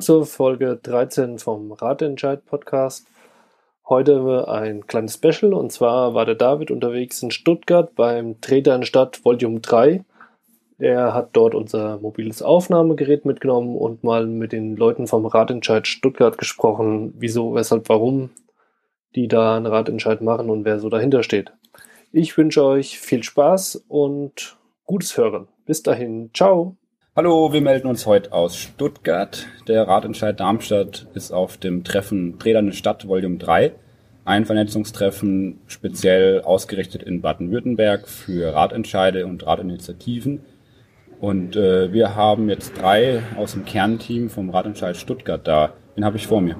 Zur Folge 13 vom Ratentscheid Podcast. Heute ein kleines Special und zwar war der David unterwegs in Stuttgart beim Treter in Stadt Volume 3. Er hat dort unser mobiles Aufnahmegerät mitgenommen und mal mit den Leuten vom Ratentscheid Stuttgart gesprochen, wieso, weshalb, warum die da einen Ratentscheid machen und wer so dahinter steht. Ich wünsche euch viel Spaß und gutes Hören. Bis dahin, ciao. Hallo, wir melden uns heute aus Stuttgart. Der Ratentscheid Darmstadt ist auf dem Treffen Träderne Stadt Volume 3. Ein Vernetzungstreffen speziell ausgerichtet in Baden-Württemberg für Ratentscheide und Ratinitiativen. Und äh, wir haben jetzt drei aus dem Kernteam vom Ratentscheid Stuttgart da. Den habe ich vor mir.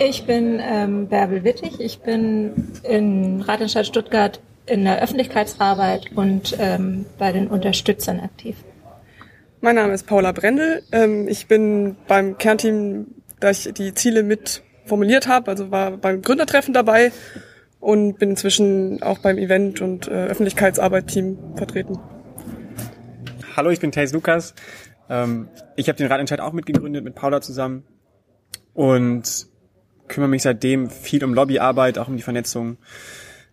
Ich bin ähm, Bärbel Wittig. Ich bin in Ratentscheid Stuttgart in der Öffentlichkeitsarbeit und ähm, bei den Unterstützern aktiv. Mein Name ist Paula Brendel. Ähm, ich bin beim Kernteam, da ich die Ziele mit formuliert habe, also war beim Gründertreffen dabei und bin inzwischen auch beim Event- und äh, Öffentlichkeitsarbeit-Team vertreten. Hallo, ich bin Thais Lukas. Ähm, ich habe den Ratentscheid auch mitgegründet mit Paula zusammen und kümmere mich seitdem viel um Lobbyarbeit, auch um die Vernetzung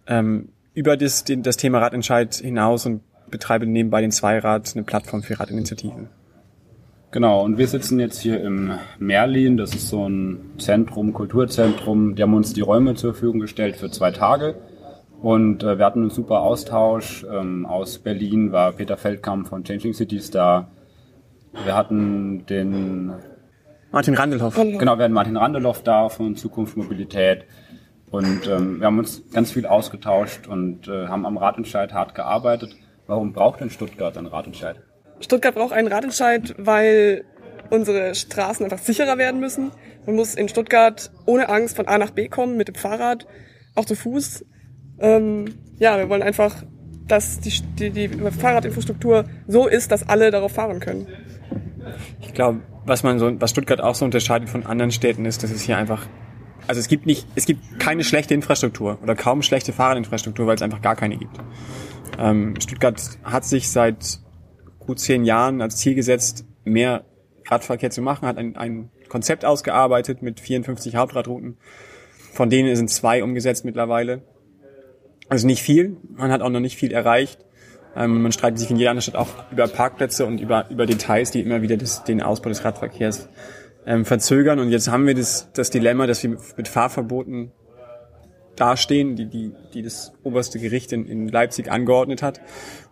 ähm, über das, das Thema Ratentscheid hinaus und betreibe nebenbei den Zweirad, eine Plattform für Radinitiativen. Genau, und wir sitzen jetzt hier im Merlin, das ist so ein Zentrum, Kulturzentrum. Die haben uns die Räume zur Verfügung gestellt für zwei Tage. Und äh, wir hatten einen super Austausch. Ähm, aus Berlin war Peter Feldkamp von Changing Cities da. Wir hatten den Martin Randelhoff. Genau, wir hatten Martin Randelhoff da von Zukunft Mobilität. Und ähm, wir haben uns ganz viel ausgetauscht und äh, haben am Ratentscheid hart gearbeitet. Warum braucht denn Stuttgart einen Ratentscheid? Stuttgart braucht einen Ratentscheid, weil unsere Straßen einfach sicherer werden müssen. Man muss in Stuttgart ohne Angst von A nach B kommen mit dem Fahrrad, auch zu Fuß. Ähm, ja, wir wollen einfach, dass die, die, die Fahrradinfrastruktur so ist, dass alle darauf fahren können. Ich glaube, was man so, was Stuttgart auch so unterscheidet von anderen Städten ist, dass es hier einfach, also es gibt nicht, es gibt keine schlechte Infrastruktur oder kaum schlechte Fahrradinfrastruktur, weil es einfach gar keine gibt. Ähm, Stuttgart hat sich seit gut zehn Jahren als Ziel gesetzt, mehr Radverkehr zu machen, hat ein, ein Konzept ausgearbeitet mit 54 Hauptradrouten. Von denen sind zwei umgesetzt mittlerweile. Also nicht viel. Man hat auch noch nicht viel erreicht. Ähm, man streitet sich in jeder anderen Stadt auch über Parkplätze und über, über Details, die immer wieder das, den Ausbau des Radverkehrs ähm, verzögern. Und jetzt haben wir das, das Dilemma, dass wir mit Fahrverboten dastehen, die, die, die das oberste Gericht in, in Leipzig angeordnet hat.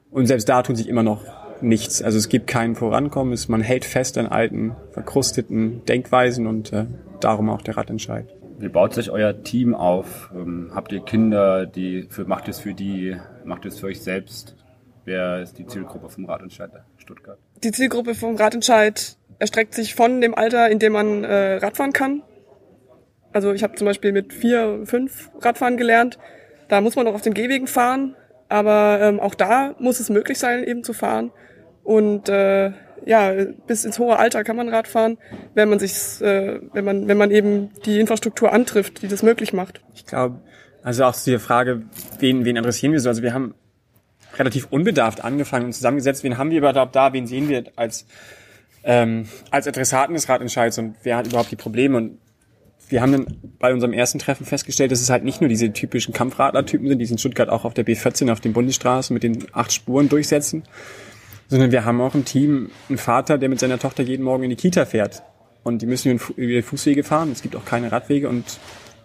Und selbst da tut sich immer noch nichts. Also es gibt kein Vorankommen, es, man hält fest an alten, verkrusteten Denkweisen und äh, darum auch der Ratentscheid. Wie baut sich euer Team auf? Ähm, habt ihr Kinder, die für, macht es für die, macht es für euch selbst? Wer ist die Zielgruppe vom Ratentscheid Stuttgart? Die Zielgruppe vom Ratentscheid erstreckt sich von dem Alter, in dem man äh, Radfahren kann, also ich habe zum Beispiel mit vier, fünf Radfahren gelernt. Da muss man noch auf den Gehwegen fahren, aber ähm, auch da muss es möglich sein, eben zu fahren. Und äh, ja, bis ins hohe Alter kann man Radfahren, wenn man sich, äh, wenn man, wenn man eben die Infrastruktur antrifft, die das möglich macht. Ich glaube, also auch zu der Frage, wen, wen adressieren wir so? Also wir haben relativ unbedarft angefangen und zusammengesetzt, wen haben wir überhaupt da, wen sehen wir als ähm, als Adressaten des Radentscheids und wer hat überhaupt die Probleme und wir haben dann bei unserem ersten Treffen festgestellt, dass es halt nicht nur diese typischen Kampfradler-Typen sind, die sich in Stuttgart auch auf der B14 auf den Bundesstraßen mit den acht Spuren durchsetzen, sondern wir haben auch im Team einen Vater, der mit seiner Tochter jeden Morgen in die Kita fährt. Und die müssen über die Fußwege fahren. Es gibt auch keine Radwege und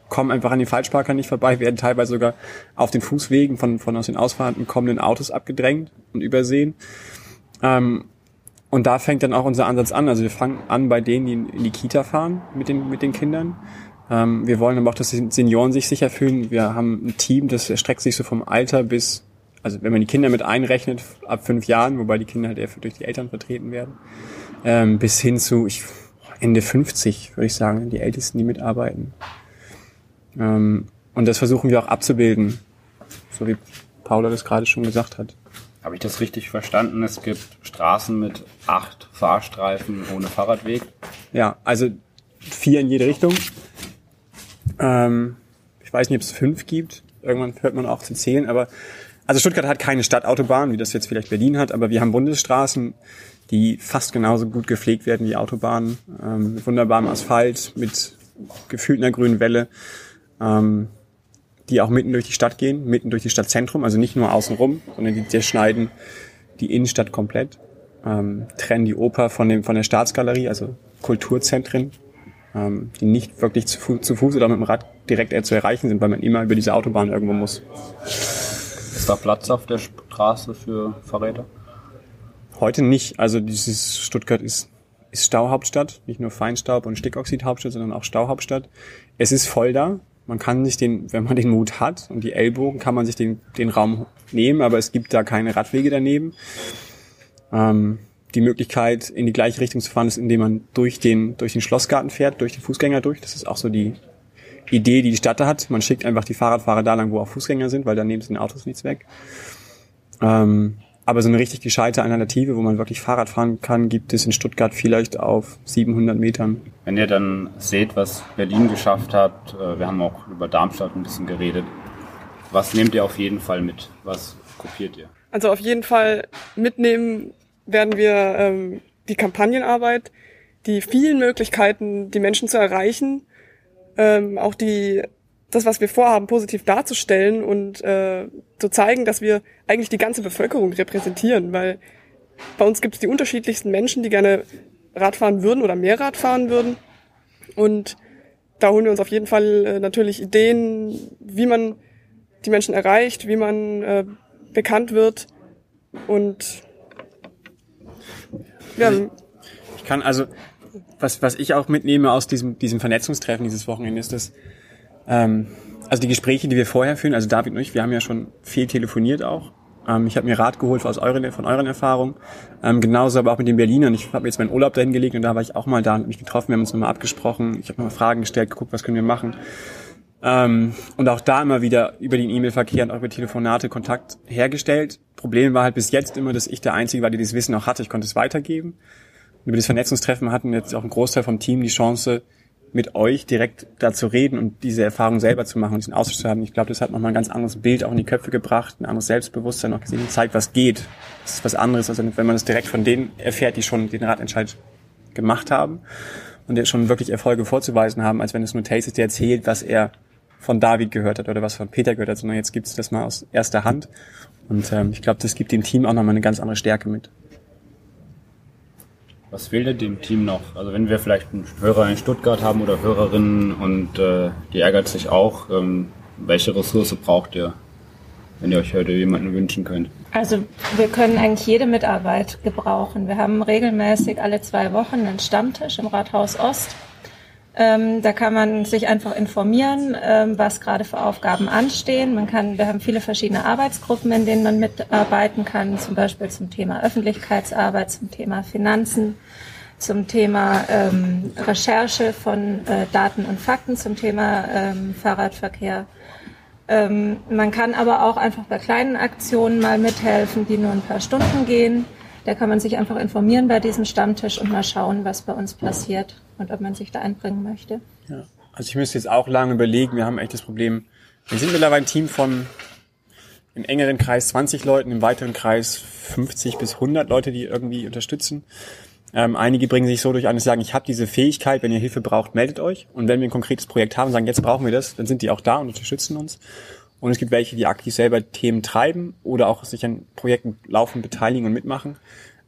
kommen einfach an den Falschparkern nicht vorbei, werden teilweise sogar auf den Fußwegen von, von aus den ausfahrenden kommenden Autos abgedrängt und übersehen. Ähm, und da fängt dann auch unser Ansatz an. Also wir fangen an bei denen, die in die Kita fahren mit den, mit den Kindern. Ähm, wir wollen aber auch, dass die Senioren sich sicher fühlen. Wir haben ein Team, das erstreckt sich so vom Alter bis, also wenn man die Kinder mit einrechnet, ab fünf Jahren, wobei die Kinder halt eher durch die Eltern vertreten werden, ähm, bis hin zu ich, Ende 50, würde ich sagen, die Ältesten, die mitarbeiten. Ähm, und das versuchen wir auch abzubilden, so wie Paula das gerade schon gesagt hat. Habe ich das richtig verstanden? Es gibt Straßen mit acht Fahrstreifen ohne Fahrradweg? Ja, also vier in jede Richtung. Ähm, ich weiß nicht, ob es fünf gibt. Irgendwann hört man auch zu zählen, aber also Stuttgart hat keine Stadtautobahn, wie das jetzt vielleicht Berlin hat, aber wir haben Bundesstraßen, die fast genauso gut gepflegt werden wie Autobahnen, ähm, mit wunderbarem Asphalt, mit gefühlt einer grünen Welle, ähm, die auch mitten durch die Stadt gehen, mitten durch die Stadtzentrum, also nicht nur außenrum, sondern die, die schneiden die Innenstadt komplett, ähm, trennen die Oper von, dem, von der Staatsgalerie, also Kulturzentren, ähm, die nicht wirklich zu, Fu zu Fuß oder mit dem Rad direkt eher zu erreichen sind, weil man immer über diese Autobahn irgendwo muss. Ist da Platz auf der Straße für Fahrräder? Heute nicht. Also dieses Stuttgart ist, ist Stauhauptstadt, nicht nur Feinstaub und Stickoxidhauptstadt, sondern auch Stauhauptstadt. Es ist voll da. Man kann sich den, wenn man den Mut hat und die Ellbogen, kann man sich den, den Raum nehmen, aber es gibt da keine Radwege daneben. Ähm, die Möglichkeit, in die gleiche Richtung zu fahren, ist, indem man durch den, durch den Schlossgarten fährt, durch den Fußgänger durch. Das ist auch so die Idee, die die Stadt da hat. Man schickt einfach die Fahrradfahrer da lang, wo auch Fußgänger sind, weil dann nehmen sie den Autos nichts weg. Ähm, aber so eine richtig gescheite Alternative, wo man wirklich Fahrrad fahren kann, gibt es in Stuttgart vielleicht auf 700 Metern. Wenn ihr dann seht, was Berlin geschafft hat, äh, wir haben auch über Darmstadt ein bisschen geredet, was nehmt ihr auf jeden Fall mit? Was kopiert ihr? Also auf jeden Fall mitnehmen werden wir ähm, die Kampagnenarbeit, die vielen Möglichkeiten, die Menschen zu erreichen, ähm, auch die das, was wir vorhaben, positiv darzustellen und äh, zu zeigen, dass wir eigentlich die ganze Bevölkerung repräsentieren, weil bei uns gibt es die unterschiedlichsten Menschen, die gerne Radfahren würden oder mehr Radfahren würden. Und da holen wir uns auf jeden Fall äh, natürlich Ideen, wie man die Menschen erreicht, wie man äh, bekannt wird. Und ja. Also ich kann also, was, was ich auch mitnehme aus diesem, diesem Vernetzungstreffen dieses Wochenende ist, dass ähm, also die Gespräche, die wir vorher führen, also David und ich, wir haben ja schon viel telefoniert auch. Ähm, ich habe mir Rat geholt aus euren, von euren Erfahrungen. Ähm, genauso aber auch mit den Berlinern. Ich habe jetzt meinen Urlaub dahin gelegt und da war ich auch mal da und mich getroffen. Wir haben uns nochmal abgesprochen. Ich habe nochmal Fragen gestellt, geguckt, was können wir machen. Ähm, und auch da immer wieder über den E-Mail-Verkehr und auch über Telefonate Kontakt hergestellt. Problem war halt bis jetzt immer, dass ich der Einzige war, der dieses Wissen auch hatte. Ich konnte es weitergeben. Und über das Vernetzungstreffen hatten jetzt auch ein Großteil vom Team die Chance, mit euch direkt da zu reden und diese Erfahrung selber zu machen und diesen Austausch zu haben. Ich glaube, das hat nochmal ein ganz anderes Bild auch in die Köpfe gebracht, ein anderes Selbstbewusstsein auch gesehen und zeigt, was geht. Das ist was anderes, als wenn man es direkt von denen erfährt, die schon den Ratentscheid gemacht haben und der schon wirklich Erfolge vorzuweisen haben, als wenn es nur Tace ist, der erzählt, was er von David gehört hat oder was von Peter gehört hat, sondern jetzt gibt es das mal aus erster Hand. Und ähm, ich glaube, das gibt dem Team auch nochmal eine ganz andere Stärke mit. Was fehlt dem Team noch? Also wenn wir vielleicht einen Hörer in Stuttgart haben oder Hörerinnen und äh, die ärgert sich auch, ähm, welche Ressource braucht ihr, wenn ihr euch heute jemanden wünschen könnt? Also wir können eigentlich jede Mitarbeit gebrauchen. Wir haben regelmäßig alle zwei Wochen einen Stammtisch im Rathaus Ost. Ähm, da kann man sich einfach informieren, ähm, was gerade für Aufgaben anstehen. Man kann, wir haben viele verschiedene Arbeitsgruppen, in denen man mitarbeiten kann, zum Beispiel zum Thema Öffentlichkeitsarbeit, zum Thema Finanzen, zum Thema ähm, Recherche von äh, Daten und Fakten, zum Thema ähm, Fahrradverkehr. Ähm, man kann aber auch einfach bei kleinen Aktionen mal mithelfen, die nur ein paar Stunden gehen. Da kann man sich einfach informieren bei diesem Stammtisch und mal schauen, was bei uns passiert und ob man sich da einbringen möchte. Ja. Also ich müsste jetzt auch lange überlegen. Wir haben echt das Problem, wir sind mittlerweile ein Team von im engeren Kreis 20 Leuten, im weiteren Kreis 50 bis 100 Leute, die irgendwie unterstützen. Ähm, einige bringen sich so durch an, dass sagen, ich habe diese Fähigkeit, wenn ihr Hilfe braucht, meldet euch. Und wenn wir ein konkretes Projekt haben und sagen, jetzt brauchen wir das, dann sind die auch da und unterstützen uns. Und es gibt welche, die aktiv selber Themen treiben oder auch sich an Projekten laufen, beteiligen und mitmachen.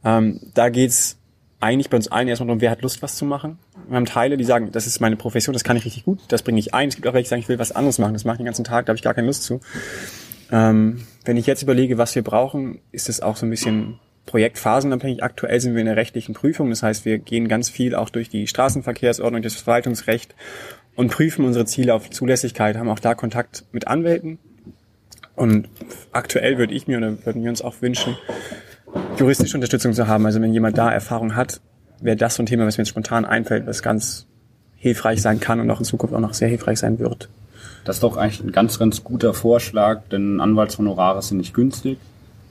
Ähm, da geht's eigentlich bei uns allen erstmal darum, wer hat Lust, was zu machen. Wir haben Teile, die sagen, das ist meine Profession, das kann ich richtig gut, das bringe ich ein. Es gibt auch welche, die sagen, ich will was anderes machen, das mache ich den ganzen Tag, da habe ich gar keine Lust zu. Ähm, wenn ich jetzt überlege, was wir brauchen, ist es auch so ein bisschen projektphasenabhängig. Aktuell sind wir in der rechtlichen Prüfung. Das heißt, wir gehen ganz viel auch durch die Straßenverkehrsordnung, das Verwaltungsrecht und prüfen unsere Ziele auf Zulässigkeit, haben auch da Kontakt mit Anwälten. Und aktuell würde ich mir oder würden wir uns auch wünschen, juristische Unterstützung zu haben. Also wenn jemand da Erfahrung hat, wäre das so ein Thema, was mir jetzt spontan einfällt, was ganz hilfreich sein kann und auch in Zukunft auch noch sehr hilfreich sein wird. Das ist doch eigentlich ein ganz, ganz guter Vorschlag, denn Anwaltshonorare sind nicht günstig.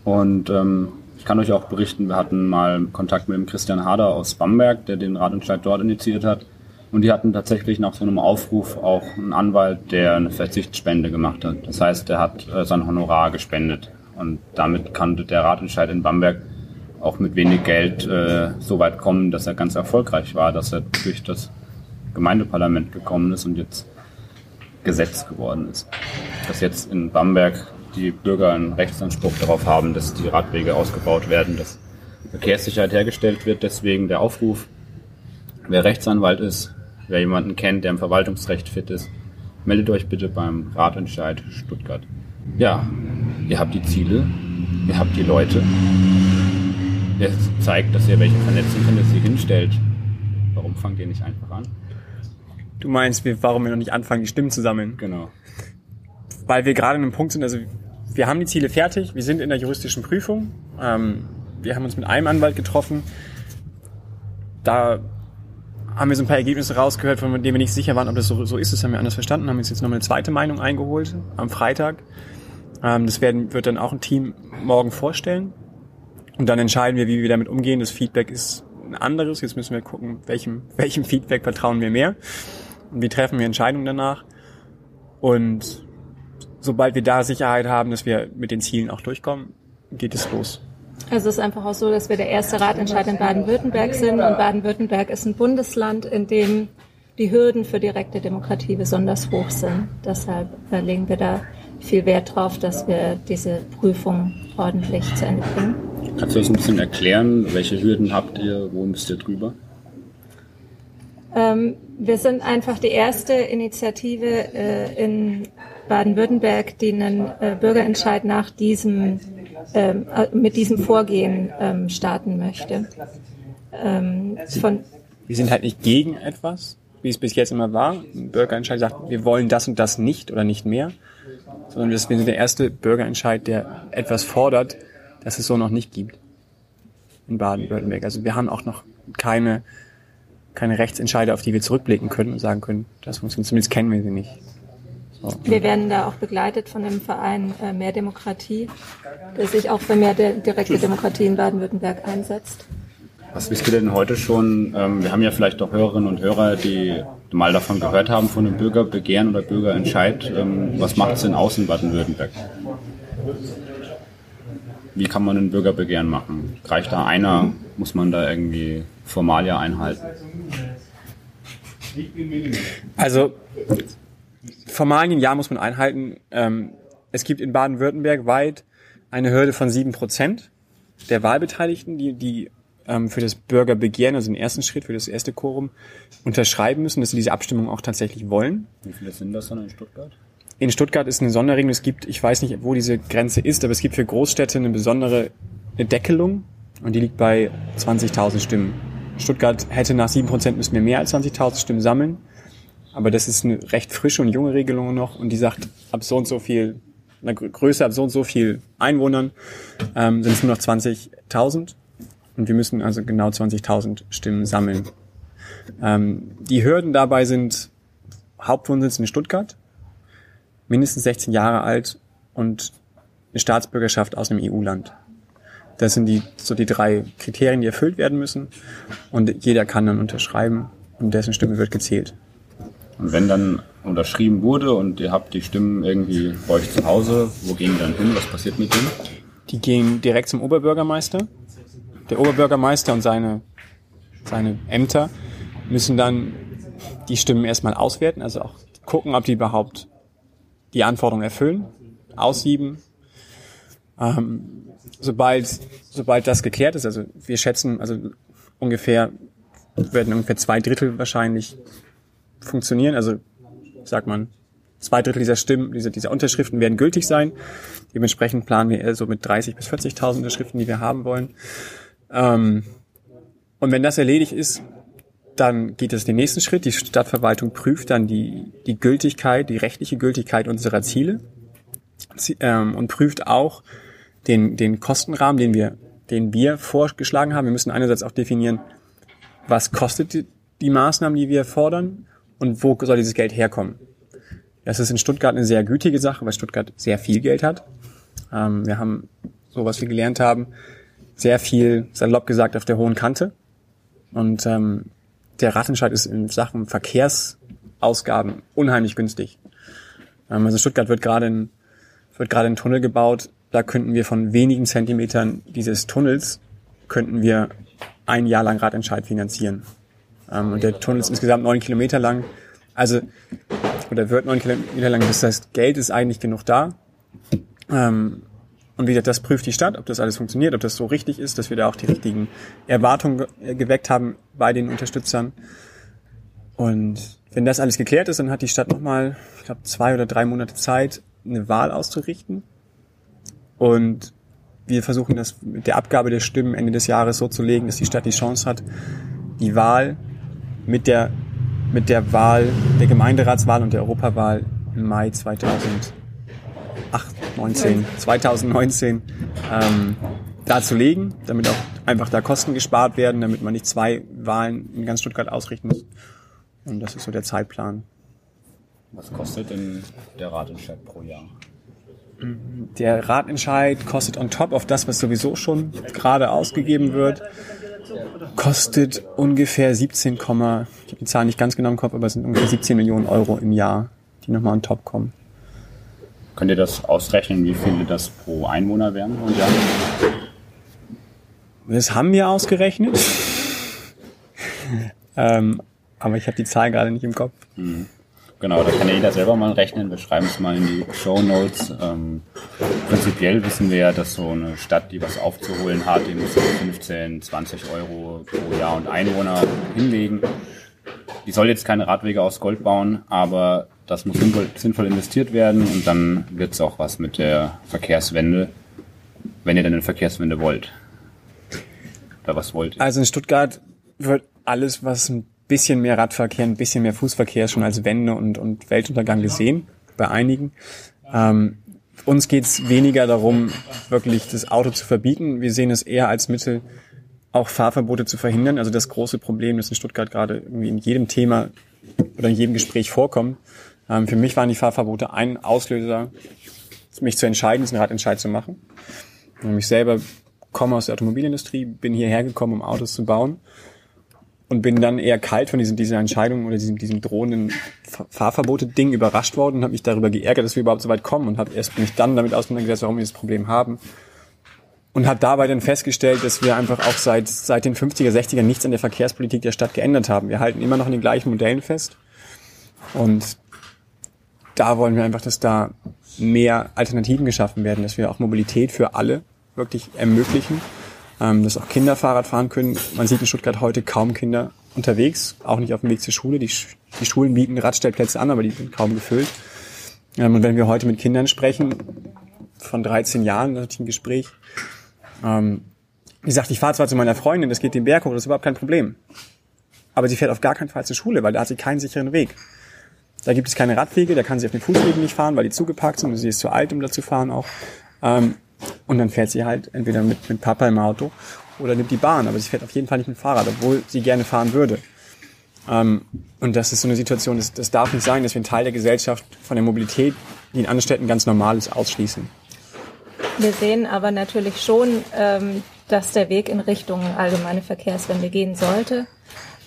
Und ähm, ich kann euch auch berichten, wir hatten mal Kontakt mit dem Christian Hader aus Bamberg, der den Ratentscheid dort initiiert hat. Und die hatten tatsächlich nach so einem Aufruf auch einen Anwalt, der eine Verzichtsspende gemacht hat. Das heißt, er hat äh, sein Honorar gespendet. Und damit konnte der Ratentscheid in Bamberg auch mit wenig Geld äh, so weit kommen, dass er ganz erfolgreich war, dass er durch das Gemeindeparlament gekommen ist und jetzt Gesetz geworden ist. Dass jetzt in Bamberg die Bürger einen Rechtsanspruch darauf haben, dass die Radwege ausgebaut werden, dass Verkehrssicherheit hergestellt wird. Deswegen der Aufruf, wer Rechtsanwalt ist, wer jemanden kennt, der im Verwaltungsrecht fit ist, meldet euch bitte beim Ratentscheid Stuttgart. Ja, ihr habt die Ziele, ihr habt die Leute. Ihr zeigt, dass ihr welche vernetzen könnt, dass ihr hinstellt. Warum fangt ihr nicht einfach an? Du meinst, warum wir noch nicht anfangen, die Stimmen zu sammeln? Genau. Weil wir gerade an einem Punkt sind, also wir haben die Ziele fertig, wir sind in der juristischen Prüfung. Ähm, wir haben uns mit einem Anwalt getroffen. Da haben wir so ein paar Ergebnisse rausgehört, von denen wir nicht sicher waren, ob das so, so ist. Das haben wir anders verstanden, haben uns jetzt nochmal eine zweite Meinung eingeholt am Freitag. Ähm, das werden, wird dann auch ein Team morgen vorstellen. Und dann entscheiden wir, wie wir damit umgehen. Das Feedback ist ein anderes. Jetzt müssen wir gucken, welchem, welchem Feedback vertrauen wir mehr. Und wie treffen wir Entscheidungen danach. Und sobald wir da Sicherheit haben, dass wir mit den Zielen auch durchkommen, geht es los. Also es ist einfach auch so, dass wir der erste Ratentscheid in Baden-Württemberg sind und Baden-Württemberg ist ein Bundesland, in dem die Hürden für direkte Demokratie besonders hoch sind. Deshalb legen wir da viel Wert drauf, dass wir diese Prüfung ordentlich zu Ende bringen. Kannst du uns ein bisschen erklären, welche Hürden habt ihr, wo müsst ihr drüber? Ähm, wir sind einfach die erste Initiative äh, in Baden-Württemberg, die einen äh, Bürgerentscheid nach diesem, ähm, äh, mit diesem Vorgehen ähm, starten möchte. Ähm, von wir sind halt nicht gegen etwas, wie es bis jetzt immer war. Ein Bürgerentscheid sagt, wir wollen das und das nicht oder nicht mehr, sondern wir sind der erste Bürgerentscheid, der etwas fordert, das es so noch nicht gibt in Baden-Württemberg. Also wir haben auch noch keine, keine Rechtsentscheide, auf die wir zurückblicken können und sagen können, das funktioniert. Zumindest kennen wir sie nicht. So. Wir werden da auch begleitet von dem Verein äh, Mehr Demokratie, der sich auch für mehr direkte Demokratie in Baden-Württemberg einsetzt. Was wisst ihr denn heute schon? Ähm, wir haben ja vielleicht auch Hörerinnen und Hörer, die mal davon gehört haben, von einem Bürgerbegehren oder Bürgerentscheid. Ähm, was macht es denn aus in Baden-Württemberg? Wie kann man ein Bürgerbegehren machen? Reicht da einer? Muss man da irgendwie Formalia einhalten? Also Formalien, ja, muss man einhalten. Ähm, es gibt in Baden-Württemberg weit eine Hürde von sieben Prozent der Wahlbeteiligten, die, die ähm, für das Bürgerbegehren, also den ersten Schritt, für das erste Quorum, unterschreiben müssen, dass sie diese Abstimmung auch tatsächlich wollen. Wie viele sind das dann in Stuttgart? In Stuttgart ist eine Sonderregelung. Es gibt, ich weiß nicht, wo diese Grenze ist, aber es gibt für Großstädte eine besondere Deckelung und die liegt bei 20.000 Stimmen. Stuttgart hätte nach 7% müssen wir mehr als 20.000 Stimmen sammeln. Aber das ist eine recht frische und junge Regelung noch und die sagt, ab so und so viel, eine Größe, ab so und so viel Einwohnern ähm, sind es nur noch 20.000 und wir müssen also genau 20.000 Stimmen sammeln. Ähm, die Hürden dabei sind Hauptwohnsitz in Stuttgart, mindestens 16 Jahre alt und eine Staatsbürgerschaft aus einem EU-Land. Das sind die, so die drei Kriterien, die erfüllt werden müssen. Und jeder kann dann unterschreiben und dessen Stimme wird gezählt. Und wenn dann unterschrieben wurde und ihr habt die Stimmen irgendwie bei euch zu Hause, wo gehen die dann hin? Was passiert mit denen? Die gehen direkt zum Oberbürgermeister. Der Oberbürgermeister und seine, seine Ämter müssen dann die Stimmen erstmal auswerten, also auch gucken, ob die überhaupt die Anforderungen erfüllen, aussieben. Ähm, sobald, sobald das geklärt ist, also wir schätzen, also ungefähr werden ungefähr zwei Drittel wahrscheinlich funktionieren. Also sagt man, zwei Drittel dieser Stimmen, dieser, dieser Unterschriften werden gültig sein. Dementsprechend planen wir so mit 30 bis 40.000 Unterschriften, die wir haben wollen. Ähm, und wenn das erledigt ist, dann geht es den nächsten Schritt. Die Stadtverwaltung prüft dann die, die Gültigkeit, die rechtliche Gültigkeit unserer Ziele ähm, und prüft auch den, den Kostenrahmen, den wir, den wir vorgeschlagen haben. Wir müssen einerseits auch definieren, was kostet die, die Maßnahmen, die wir fordern und wo soll dieses Geld herkommen. Das ist in Stuttgart eine sehr gütige Sache, weil Stuttgart sehr viel Geld hat. Ähm, wir haben, so was wir gelernt haben, sehr viel, salopp gesagt, auf der hohen Kante. Und ähm, der Ratentscheid ist in Sachen Verkehrsausgaben unheimlich günstig. Ähm, also Stuttgart wird gerade ein, wird gerade ein Tunnel gebaut. Da könnten wir von wenigen Zentimetern dieses Tunnels könnten wir ein Jahr lang Radentscheid finanzieren. Ähm, und der Tunnel ist insgesamt neun Kilometer lang. Also, oder wird neun Kilometer lang. Das heißt, Geld ist eigentlich genug da. Ähm, und wie gesagt, das prüft die Stadt, ob das alles funktioniert, ob das so richtig ist, dass wir da auch die richtigen Erwartungen geweckt haben bei den Unterstützern. Und wenn das alles geklärt ist, dann hat die Stadt nochmal, ich glaube, zwei oder drei Monate Zeit, eine Wahl auszurichten. Und wir versuchen das mit der Abgabe der Stimmen Ende des Jahres so zu legen, dass die Stadt die Chance hat, die Wahl mit der, mit der Wahl, der Gemeinderatswahl und der Europawahl im Mai 2008, 19, 2019 ähm, darzulegen, damit auch einfach da Kosten gespart werden, damit man nicht zwei Wahlen in ganz Stuttgart ausrichten muss. Und das ist so der Zeitplan. Was kostet denn der Ratentscheid pro Jahr? Der Ratentscheid kostet on top auf das, was sowieso schon gerade ausgegeben wird, kostet ungefähr 17, ich habe die Zahl nicht ganz genau im Kopf, aber es sind ungefähr 17 Millionen Euro im Jahr, die nochmal on top kommen. Könnt ihr das ausrechnen, wie viele das pro Einwohner wären und ja? Das haben wir ausgerechnet. ähm, aber ich habe die Zahl gerade nicht im Kopf. Mhm. Genau, da kann ja jeder selber mal rechnen. Wir schreiben es mal in die Show Notes. Ähm, prinzipiell wissen wir ja, dass so eine Stadt, die was aufzuholen hat, die muss 15, 20 Euro pro Jahr und Einwohner hinlegen. Die soll jetzt keine Radwege aus Gold bauen, aber das muss sinnvoll, sinnvoll investiert werden und dann wird es auch was mit der Verkehrswende, wenn ihr denn eine Verkehrswende wollt. Oder was wollt ihr? Also in Stuttgart wird alles, was ein bisschen mehr Radverkehr, ein bisschen mehr Fußverkehr schon als Wende und, und Weltuntergang gesehen, bei einigen. Ähm, uns geht's weniger darum, wirklich das Auto zu verbieten. Wir sehen es eher als Mittel, auch Fahrverbote zu verhindern. Also das große Problem, das in Stuttgart gerade irgendwie in jedem Thema oder in jedem Gespräch vorkommt. Ähm, für mich waren die Fahrverbote ein Auslöser, mich zu entscheiden, diesen Radentscheid zu machen. Und ich selber komme aus der Automobilindustrie, bin hierher gekommen, um Autos zu bauen und bin dann eher kalt von diesen, dieser Entscheidung oder diesem, diesem drohenden Fahrverbote-Ding überrascht worden und habe mich darüber geärgert, dass wir überhaupt so weit kommen und habe erst mich dann damit auseinandergesetzt, warum wir das Problem haben. Und habe dabei dann festgestellt, dass wir einfach auch seit, seit den 50er, 60er nichts an der Verkehrspolitik der Stadt geändert haben. Wir halten immer noch an den gleichen Modellen fest. Und da wollen wir einfach, dass da mehr Alternativen geschaffen werden, dass wir auch Mobilität für alle wirklich ermöglichen ähm, dass auch Kinder Fahrrad fahren können. Man sieht in Stuttgart heute kaum Kinder unterwegs, auch nicht auf dem Weg zur Schule. Die, die Schulen bieten Radstellplätze an, aber die sind kaum gefüllt. Ähm, und wenn wir heute mit Kindern sprechen, von 13 Jahren, da hatte ich ein Gespräch, ähm, die sagt, ich fahre zwar zu meiner Freundin, das geht den Berg hoch, das ist überhaupt kein Problem. Aber sie fährt auf gar keinen Fall zur Schule, weil da hat sie keinen sicheren Weg. Da gibt es keine Radwege, da kann sie auf den Fußwegen nicht fahren, weil die zugeparkt sind und sie ist zu alt, um da zu fahren auch. Ähm, und dann fährt sie halt entweder mit, mit Papa im Auto oder nimmt die Bahn, aber sie fährt auf jeden Fall nicht mit dem Fahrrad, obwohl sie gerne fahren würde. Ähm, und das ist so eine Situation, das, das darf nicht sein, dass wir einen Teil der Gesellschaft von der Mobilität, die in anderen Städten ganz normal ist, ausschließen. Wir sehen aber natürlich schon, ähm, dass der Weg in Richtung allgemeine Verkehrswende gehen sollte,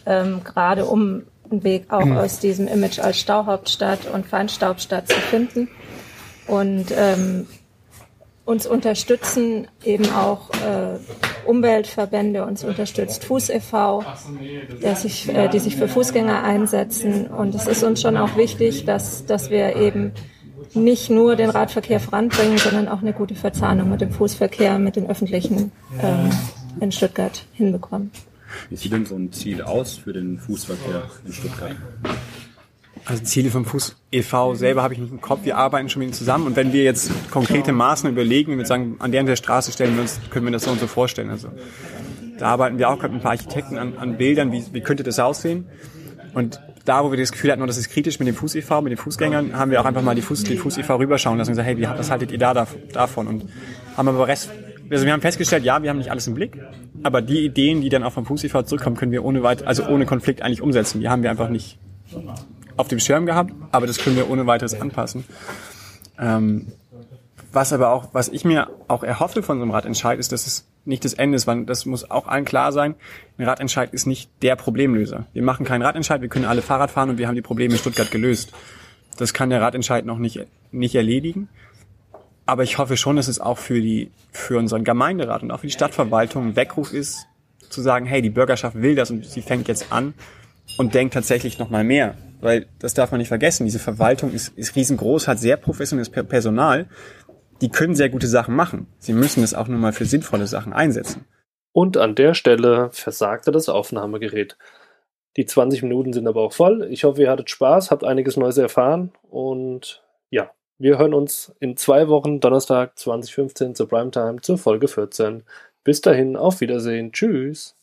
ähm, gerade um einen Weg auch mhm. aus diesem Image als Stauhauptstadt und Feinstaubstadt zu finden. Und ähm, uns unterstützen eben auch äh, Umweltverbände, uns unterstützt Fuß e.V., sich, äh, die sich für Fußgänger einsetzen. Und es ist uns schon auch wichtig, dass, dass wir eben nicht nur den Radverkehr voranbringen, sondern auch eine gute Verzahnung mit dem Fußverkehr, mit den öffentlichen ähm, in Stuttgart hinbekommen. Wie sieht denn so ein Ziel aus für den Fußverkehr in Stuttgart? Also Ziele vom Fuß e.V. selber habe ich nicht im Kopf. Wir arbeiten schon mit ihnen zusammen. Und wenn wir jetzt konkrete Maßnahmen überlegen, wir sagen, an der der Straße stellen wir uns, können wir das so und so vorstellen. Also da arbeiten wir auch gerade mit ein paar Architekten an, an Bildern, wie, wie könnte das aussehen. Und da, wo wir das Gefühl hatten, oh, das ist kritisch mit dem Fuß e.V., mit den Fußgängern, haben wir auch einfach mal die Fuß, die Fuß e.V. rüberschauen lassen und gesagt, hey, wie, was haltet ihr da davon? Und haben aber Rest, also wir haben festgestellt, ja, wir haben nicht alles im Blick, aber die Ideen, die dann auch vom e.V. zurückkommen, können wir ohne weit, also ohne Konflikt eigentlich umsetzen. Die haben wir einfach nicht auf dem Schirm gehabt, aber das können wir ohne weiteres anpassen. Ähm, was aber auch, was ich mir auch erhoffe von so einem Radentscheid, ist, dass es nicht das Ende ist, weil das muss auch allen klar sein. Ein Radentscheid ist nicht der Problemlöser. Wir machen keinen Radentscheid, wir können alle Fahrrad fahren und wir haben die Probleme in Stuttgart gelöst. Das kann der Radentscheid noch nicht, nicht erledigen. Aber ich hoffe schon, dass es auch für die, für unseren Gemeinderat und auch für die Stadtverwaltung ein Weckruf ist, zu sagen, hey, die Bürgerschaft will das und sie fängt jetzt an und denkt tatsächlich noch mal mehr. Weil das darf man nicht vergessen. Diese Verwaltung ist, ist riesengroß, hat sehr professionelles Personal. Die können sehr gute Sachen machen. Sie müssen es auch nur mal für sinnvolle Sachen einsetzen. Und an der Stelle versagte das Aufnahmegerät. Die 20 Minuten sind aber auch voll. Ich hoffe, ihr hattet Spaß, habt einiges Neues erfahren und wir hören uns in zwei Wochen, Donnerstag 2015 zur Primetime zur Folge 14. Bis dahin, auf Wiedersehen. Tschüss.